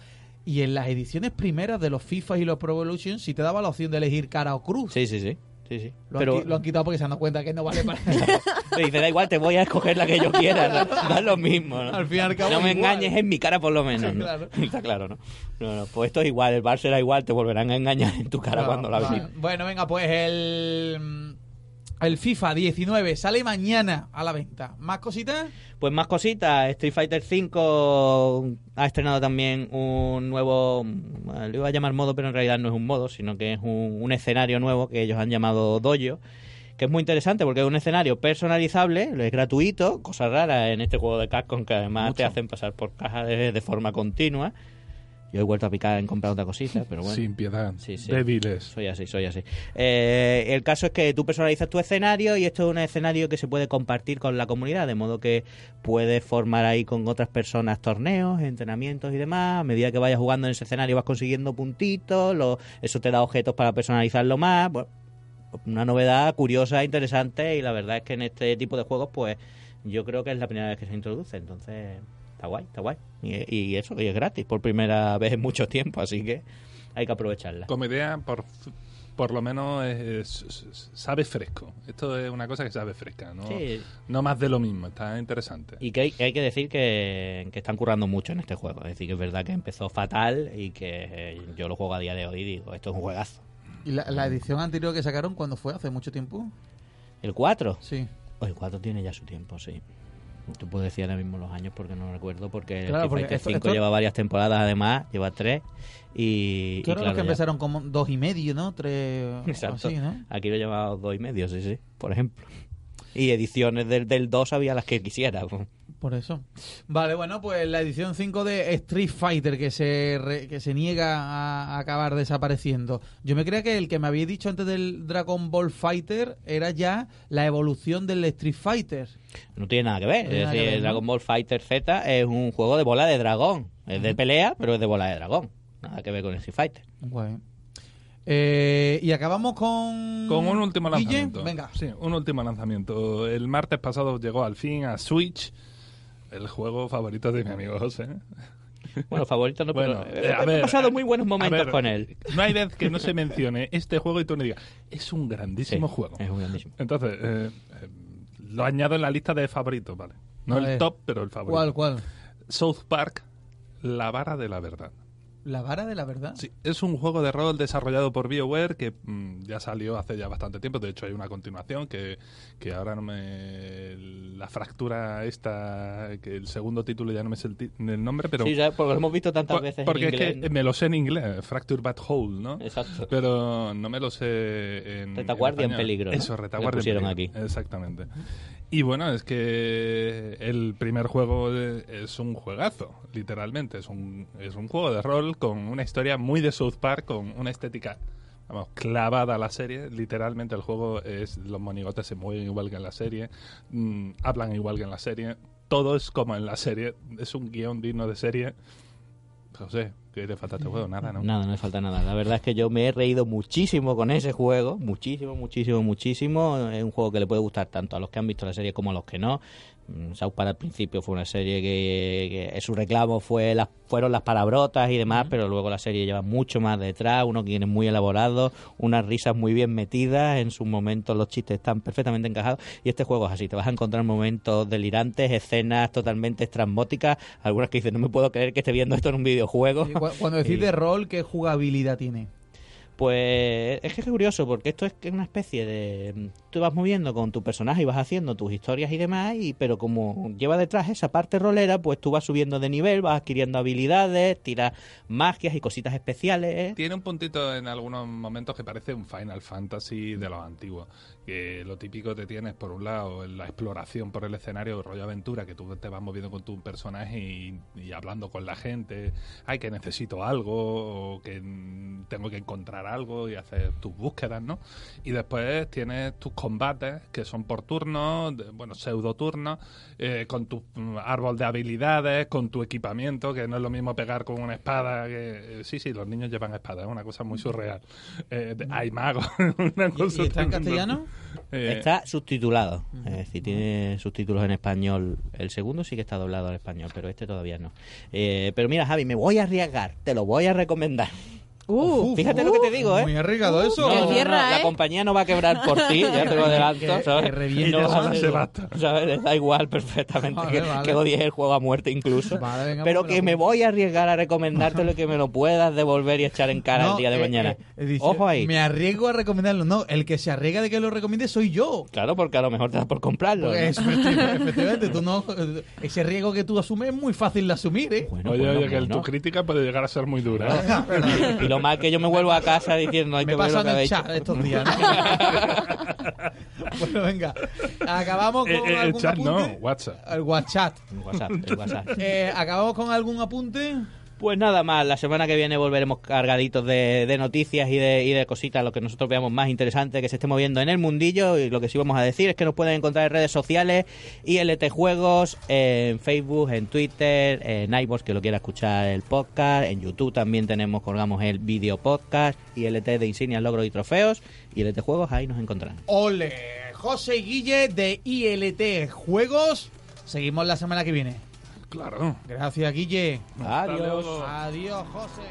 Y en las ediciones primeras de los FIFA y los Pro Evolution sí te daba la opción de elegir cara o cruz. Sí, sí, sí. sí, sí. Lo, Pero han, lo han quitado porque se han dado cuenta que no vale para te dice, da igual, te voy a escoger la que yo quiera. Da, da lo mismo, ¿no? Al fin y al cabo, No me igual. engañes en mi cara por lo menos. ¿no? Claro. Está claro, ¿no? No, no, Pues esto es igual, el bar será igual, te volverán a engañar en tu cara Claro, cuando la visites. Bueno, venga, pues el, el FIFA 19 sale mañana a la venta. ¿Más cositas? Pues más cositas, Street Fighter V ha estrenado también un nuevo, bueno, lo iba a llamar modo, pero en realidad no es un modo, sino que es un, un escenario nuevo que ellos han llamado Dojo, que es muy interesante porque es un escenario personalizable, es gratuito, cosa rara en este juego de Capcom que además te hacen pasar por cajas de, de forma continua. Yo he vuelto a picar en comprar otra cosita, pero bueno. Sin piedad. Sí, sí. Débiles. Soy así, soy así. Eh, el caso es que tú personalizas tu escenario y esto es un escenario que se puede compartir con la comunidad, de modo que puedes formar ahí con otras personas torneos, entrenamientos y demás. A medida que vayas jugando en ese escenario vas consiguiendo puntitos, lo- eso te da objetos para personalizarlo más. Bueno, una novedad curiosa, interesante y la verdad es que en este tipo de juegos pues yo creo que es la primera vez que se introduce, entonces está guay, está guay. Y, y eso, y es gratis por primera vez en mucho tiempo, así que hay que aprovecharla. Como idea, por, por lo menos es- es- sabe fresco. Esto es una cosa que sabe fresca, ¿no? Sí, No más de lo mismo, está interesante. Y que hay, que hay que decir que, que están currando mucho en este juego. Es decir, que es verdad que empezó fatal y que eh, yo lo juego a día de hoy y digo, esto es un juegazo. ¿Y la, la edición anterior que sacaron cuando fue? ¿Hace mucho tiempo? ¿El 4? Sí. Oh, el 4 tiene ya su tiempo, sí. Te puedo decir ahora mismo los años porque no recuerdo, porque Claro, el porque Fighter esto- 5 esto- lleva varias temporadas además, lleva tres. Y, y Claro, los que ya- empezaron como dos y medio, ¿no? Tres. Exacto. así, ¿no? Aquí lo he llamado dos y medio, sí, sí, por ejemplo. Y ediciones del, del 2 había las que quisiera. Por eso. Vale, bueno, pues la edición 5 de Street Fighter que se, re- que se niega a, acabar desapareciendo. Yo me creía que el que me había dicho antes del Dragon Ball Fighter era ya la evolución del Street Fighter. No tiene nada que ver. No es que decir, ver, ¿no? Dragon Ball Fighter Z es un juego de bola de dragón. Es de pelea, pero es de bola de dragón. Nada que ver con Street Fighter. Guay. Eh, y acabamos con... Con un último Guille, lanzamiento. Venga. Sí, un último lanzamiento. El martes pasado llegó al fin a Switch el juego favorito de mi amigo José. Bueno, favorito no, Bueno, pero eh, a he ver, pasado muy buenos momentos ver, con él. No hay vez que no se mencione este juego y tú no digas, es un grandísimo Sí, juego. Es un grandísimo. Entonces, eh, eh, lo añado en la lista de favoritos, ¿vale? No el top, pero el favorito. ¿Cuál, cuál? South Park, La Vara de la Verdad. La vara de la verdad. Sí, es un juego de rol desarrollado por BioWare que mm, ya salió hace ya bastante tiempo. De hecho, hay una continuación que, que ahora no me. La fractura esta, que el segundo título ya no me sé el, ti- el nombre, pero. sí, ¿sabes? porque lo hemos visto tantas por- veces porque en es que me lo sé en inglés, Fracture Bad Hole, ¿no? Exacto. Pero no me lo sé en. Retaguardia en peligro, ¿no? Eso, retaguardia en pusieron peligro. aquí. Exactamente. Y bueno, es que el primer juego de- es un juegazo, literalmente. Es un, es un juego de rol con una historia muy de South Park, con una estética vamos, clavada a la serie. Literalmente el juego es. Los monigotes se mueven igual que en la serie, mm, hablan igual que en la serie. Todo es como en la serie. Es un guion digno de serie. José, ¿qué le falta este juego? Nada, ¿no? Nada, no le falta nada. La verdad es que yo me he reído muchísimo con ese juego. Muchísimo, muchísimo, muchísimo. Es un juego que le puede gustar tanto a los que han visto la serie como a los que no. Mm, South Park al principio fue una serie que, que su reclamo fue las, fueron las palabrotas y demás, pero luego la serie lleva mucho más detrás, unos guiones muy elaborados, unas risas muy bien metidas, en sus momentos los chistes están perfectamente encajados y este juego es así, te vas a encontrar momentos delirantes, escenas totalmente estrambóticas, algunas que dices, no me puedo creer que esté viendo esto en un videojuego. Cuando decís Y- de rol, ¿qué jugabilidad tiene? Pues es que es curioso, porque esto es una especie de... Tú vas moviendo con tu personaje y vas haciendo tus historias y demás, y pero como lleva detrás esa parte rolera, pues tú vas subiendo de nivel, vas adquiriendo habilidades, tiras magias y cositas especiales. Tiene un puntito en algunos momentos que parece un Final Fantasy de los antiguos. Que lo típico te tienes, por un lado, la exploración por el escenario, rollo aventura, que tú te vas moviendo con tu personaje y, hablando con la gente. Ay, que necesito algo, o que tengo que encontrar algo y hacer tus búsquedas, ¿no? Y después tienes tus combates, que son por turnos, de- bueno, pseudo turnos, eh, con tu mm, árbol de habilidades, con tu equipamiento, que no es lo mismo pegar con una espada que... eh, sí, sí, los niños llevan espada, es una cosa muy surreal. Eh, de- hay magos, una ¿Y, cosa y está en castellano? Eh, Está subtitulado, es decir, tiene subtítulos en español. El segundo sí que está doblado al español, pero este todavía no. Eh, pero mira, Javi, me voy a arriesgar, te lo voy a recomendar. Uh, Fíjate lo que te digo, ¿eh? Muy arriesgado eso. que No, no, cierra, no, La ¿eh? compañía no va a quebrar por ti, ya te lo adelanto. Que- ¿sabes? que reviente No eso se basta. ¿sabes? Da igual perfectamente Vale, que, vale. que odies el juego a muerte incluso. Vale, venga, pero pues que lo me voy a arriesgar a recomendártelo y que me lo puedas devolver y echar en cara No, el día de eh, mañana. eh, dice, Ojo ahí. Me arriesgo a recomendarlo. No, el que se arriesga de que lo recomiende soy yo. Claro, porque a lo mejor te da por comprarlo. ¿no? Pues, efectivamente, tú no, ese riesgo que tú asumes es muy fácil de asumir, ¿eh? Bueno, oye, oye, que tu crítica puede llegar a ser muy dura. ¿eh? Y lo mal que yo me vuelvo a casa diciendo hay Me que ver lo que el habéis chat hecho. estos días. ¿no? bueno, venga. Acabamos con Eh, eh, el algún chat no, apunte. WhatsApp. El WhatsApp. El WhatsApp, el WhatsApp. Eh, Acabamos con algún apunte. Pues nada más, la semana que viene volveremos cargaditos de, noticias y de, cositas, lo que nosotros veamos más interesante que se esté moviendo en el mundillo. Y lo que sí vamos a decir es que nos pueden encontrar en redes sociales, ILT Juegos, en Facebook, en Twitter, en iVoox, que lo quiera escuchar el podcast, en YouTube también tenemos, colgamos el video podcast, ILT de insignias, logros y trofeos, ILT Juegos, ahí nos encontrarán. Ole, José Guille de ILT Juegos. Seguimos la semana que viene. Claro. Gracias, Guille. Adiós. Adiós, José.